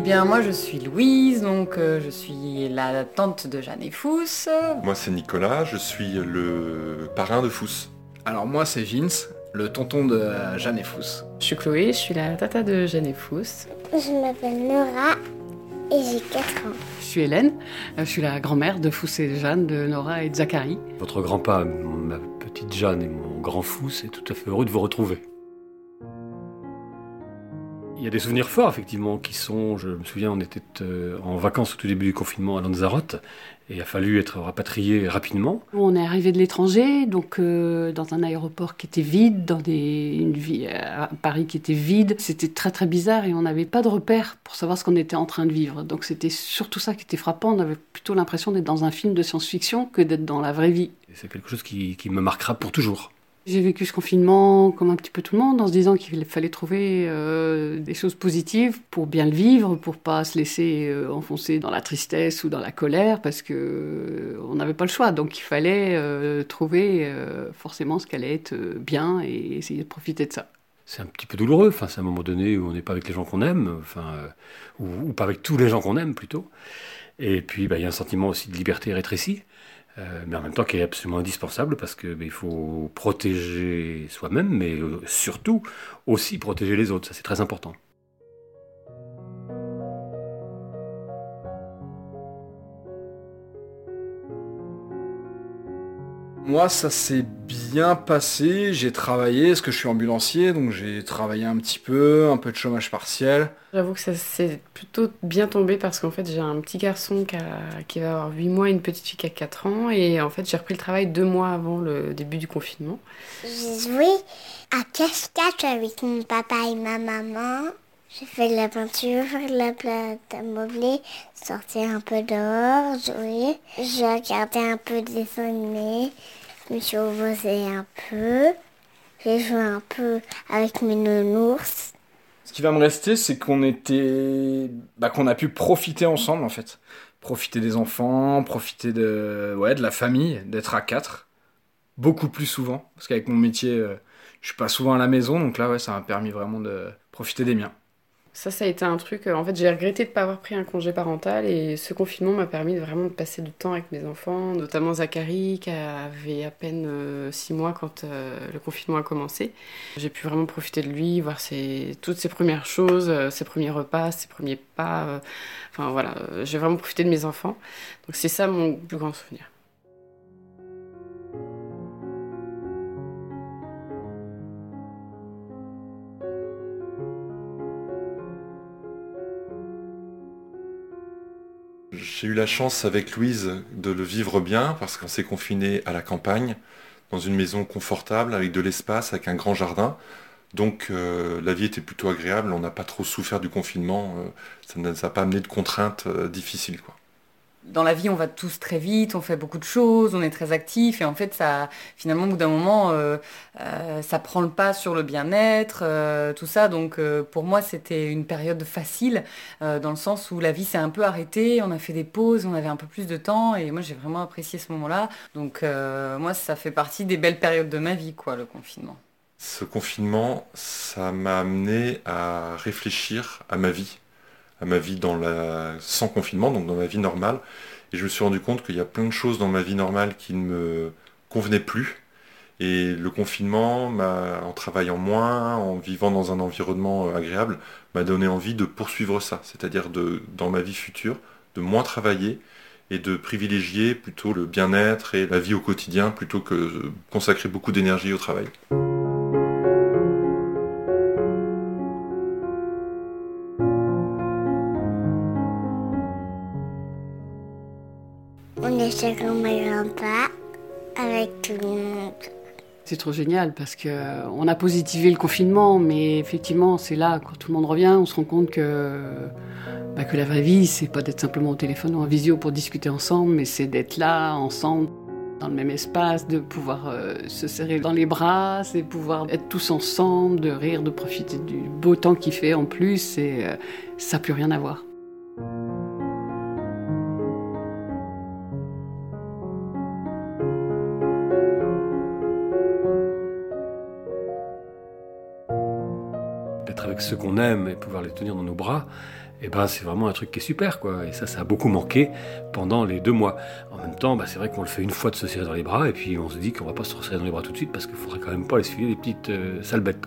bien, moi je suis Louise, donc euh, je suis la tante de Jeanne et Fous. Moi c'est Nicolas, je suis le parrain de Fous. Alors moi c'est Vince, le tonton de Jeanne et Fous. Je suis Chloé, je suis la tata de Jeanne et Fous. Je m'appelle Nora et j'ai 4 ans. Je suis Hélène, euh, je suis la grand-mère de Fous et Jeanne, de Nora et de Zachary. Votre grand-père, ma petite Jeanne et mon grand Fous est tout à fait heureux de vous retrouver. Il y a des souvenirs forts, effectivement, qui sont. Je me souviens, on était euh, en vacances au tout début du confinement à Lanzarote, et il a fallu être rapatrié rapidement. On est arrivé de l'étranger, donc euh, dans un aéroport qui était vide, dans des, une vie à Paris qui était vide. C'était très très bizarre et on n'avait pas de repères pour savoir ce qu'on était en train de vivre. Donc c'était surtout ça qui était frappant. On avait plutôt l'impression d'être dans un film de science-fiction que d'être dans la vraie vie. C'est quelque chose qui, qui me marquera pour toujours. J'ai vécu ce confinement comme un petit peu tout le monde, en se disant qu'il fallait trouver euh, des choses positives pour bien le vivre, pour pas se laisser euh, enfoncer dans la tristesse ou dans la colère, parce que euh, on n'avait pas le choix. Donc il fallait trouver forcément ce qu'allait être bien et essayer de profiter de ça. C'est un petit peu douloureux. Enfin, c'est un moment donné où on n'est pas avec les gens qu'on aime, enfin, ou, ou pas avec tous les gens qu'on aime plutôt. Et puis, bah, il y a un sentiment aussi de liberté rétrécie. Euh, mais en même temps qui est absolument indispensable parce que ben, il faut protéger soi-même, mais euh, surtout aussi protéger les autres. Ça, c'est très important. Moi ça s'est bien passé, j'ai travaillé, parce que je suis ambulancier, donc j'ai travaillé un petit peu, un peu de chômage partiel. J'avoue que ça s'est plutôt bien tombé parce qu'en fait j'ai un petit garçon qui, a- qui va avoir 8 mois et une petite fille qui a 4 ans et en fait j'ai repris le travail deux mois avant le début du confinement. J'ai joué à cache-cache avec mon papa et ma maman. J'ai fait de la peinture, de la plate à modeler, sortir un peu dehors, jouer. J'ai regardé un peu des dessins animés, je me suis reposée un peu. J'ai joué un peu avec mes nounours. Ce qui va me rester, c'est qu'on était, bah, qu'on a pu profiter ensemble en fait, profiter des enfants, profiter de, ouais, de la famille, d'être à quatre, beaucoup plus souvent, parce qu'avec mon métier, euh, je suis pas souvent à la maison, donc là, ouais, ça m'a permis vraiment de profiter des miens. Ça, ça a été un truc. euh, En fait, j'ai regretté de ne pas avoir pris un congé parental et ce confinement m'a permis de vraiment de passer du temps avec mes enfants, notamment Zachary qui avait à peine 6 mois quand euh, le confinement a commencé. J'ai pu vraiment profiter de lui, voir ses, toutes ses premières choses, euh, ses premiers repas, ses premiers pas. euh, Enfin voilà, euh, j'ai vraiment profité de mes enfants. Donc c'est ça mon plus grand souvenir. J'ai eu la chance avec Louise de le vivre bien parce qu'on s'est confiné à la campagne, dans une maison confortable, avec de l'espace, avec un grand jardin. Donc euh, la vie était plutôt agréable, on n'a pas trop souffert du confinement, euh, ça ne n'a pas amené de contraintes euh, difficiles. Quoi. Dans la vie, on va tous très vite, on fait beaucoup de choses, on est très actifs et en fait, ça, finalement, au bout d'un moment, euh, euh, ça prend le pas sur le bien-être, euh, tout ça. Donc, pour moi, c'était une période facile dans le sens où la vie s'est un peu arrêtée, on a fait des pauses, on avait un peu plus de temps et moi, j'ai vraiment apprécié ce moment-là. Donc, moi, ça fait partie des belles périodes de ma vie, quoi, le confinement. Ce confinement, ça m'a amené à réfléchir à ma vie, ma vie sans confinement, donc dans ma vie normale. Et je me suis rendu compte qu'il y a plein de choses dans ma vie normale qui ne me convenaient plus. Et le confinement, en travaillant moins, en vivant dans un environnement euh, agréable, m'a donné envie de poursuivre ça. C'est-à-dire dans ma vie future, de moins travailler et de privilégier plutôt le bien-être et la vie au quotidien plutôt que de consacrer beaucoup d'énergie au travail. On est chez grand-mère avec tout le monde. C'est trop génial parce que euh, on a positivé le confinement, mais effectivement, c'est là, quand tout le monde revient, on se rend compte que, bah, que la vraie vie, c'est pas d'être simplement au téléphone ou en visio pour discuter ensemble, mais c'est d'être là, ensemble, dans le même espace, de pouvoir euh, se serrer dans les bras, c'est pouvoir être tous ensemble, de rire, de profiter du beau temps qu'il fait en plus, et euh, ça n'a plus rien à voir. Avec ceux qu'on aime et pouvoir les tenir dans nos bras, eh ben c'est vraiment un truc qui est super quoi. Et ça, ça a beaucoup manqué pendant les deux mois. En même temps, bah, c'est vrai qu'on le fait une fois de se serrer dans les bras, et puis on se dit qu'on va pas se serrer dans les bras tout de suite parce qu'il faudrait quand même pas les suivre des petites euh, sales bêtes.